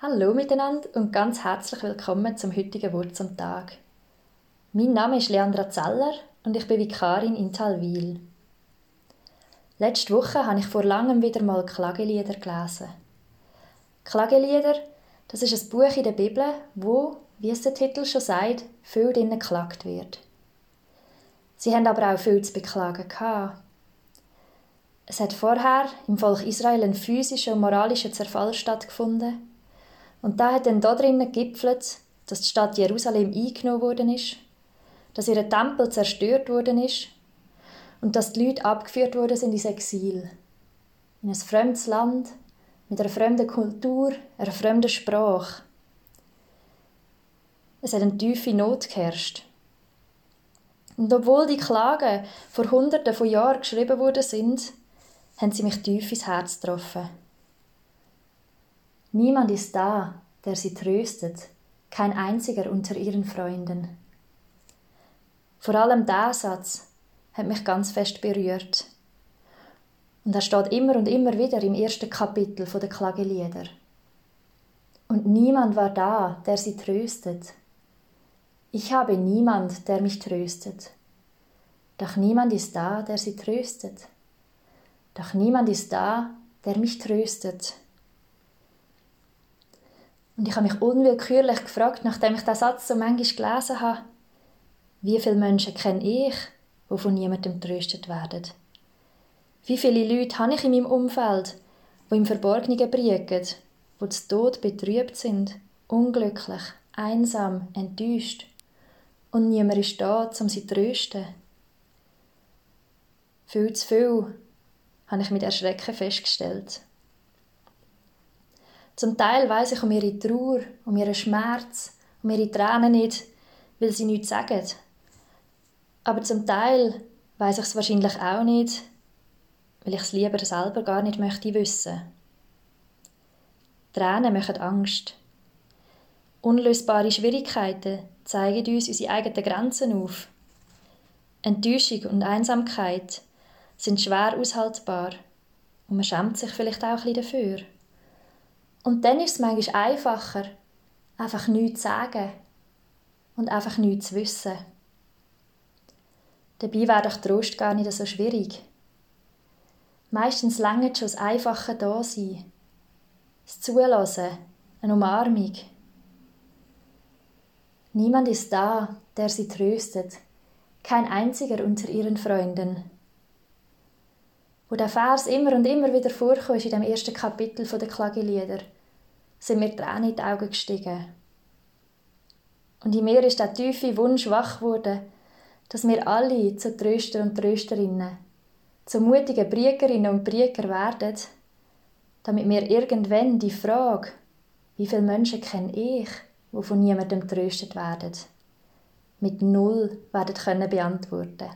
Hallo miteinander und ganz herzlich willkommen zum heutigen Wort zum Tag. Mein Name ist Leandra Zeller und ich bin Vikarin in Talwil. Letzte Woche habe ich vor langem wieder mal Klagelieder gelesen. Klagelieder, das ist ein Buch in der Bibel, wo, wie es der Titel schon sagt, viel drinnen geklagt wird. Sie haben aber auch viel zu beklagen gehabt. Es hat vorher im Volk Israel ein physischer und moralischer Zerfall stattgefunden und da hat dann da drinnen gipfelt, dass die Stadt Jerusalem eingenommen worden ist, dass ihr Tempel zerstört worden ist und dass die Leute abgeführt worden sind ins Exil. In ein fremdes Land, mit einer fremden Kultur, einer fremden Sprache. Es hat eine tiefe Not geherrscht. Und obwohl die Klagen vor Hunderten von Jahren geschrieben worden sind, haben sie mich tief ins Herz getroffen. Niemand ist da, der sie tröstet, kein einziger unter ihren Freunden. Vor allem der Satz hat mich ganz fest berührt. Und er steht immer und immer wieder im ersten Kapitel der Klagelieder. Und niemand war da, der sie tröstet. Ich habe niemand, der mich tröstet. Doch niemand ist da, der sie tröstet. Doch niemand ist da, der mich tröstet. Und ich habe mich unwillkürlich gefragt, nachdem ich diesen Satz so manchmal gelesen habe, wie viele Menschen kenne ich, die von niemandem tröstet werden? Wie viele Leute habe ich in meinem Umfeld, die im Verborgenen briegen, die zu Tod betrübt sind, unglücklich, einsam, enttäuscht und niemand ist da, um sie zu trösten? Viel zu viel, habe ich mit Erschrecken festgestellt. Zum Teil weiß ich um ihre Trauer, um ihren Schmerz, um ihre Tränen nicht, weil sie nichts sagen. Aber zum Teil weiß ich es wahrscheinlich auch nicht, weil ich es lieber selber gar nicht möchte wissen. Tränen machen Angst. Unlösbare Schwierigkeiten zeigen uns unsere eigenen Grenzen auf. Enttäuschung und Einsamkeit sind schwer aushaltbar und man schämt sich vielleicht auch ein bisschen dafür. Und dann ist es manchmal einfacher, einfach nichts zu sagen und einfach nichts zu wissen. Dabei wäre doch Trost gar nicht so schwierig. Meistens längert schon das einfache Dasein, das Zulassen, eine Umarmung. Niemand ist da, der sie tröstet, kein einziger unter ihren Freunden. Wo der Vers immer und immer wieder vorkommt in dem ersten Kapitel der Klagelieder, sind mir Tränen in die Augen gestiegen. Und in mir ist der tiefe Wunsch wach geworden, dass wir alle zu Tröster und Trösterinnen, zu mutigen Briegerinnen und Brieger werden, damit wir irgendwann die Frage, wie viele Menschen kenne ich, die von niemandem tröstet werden, mit Null werden können beantworten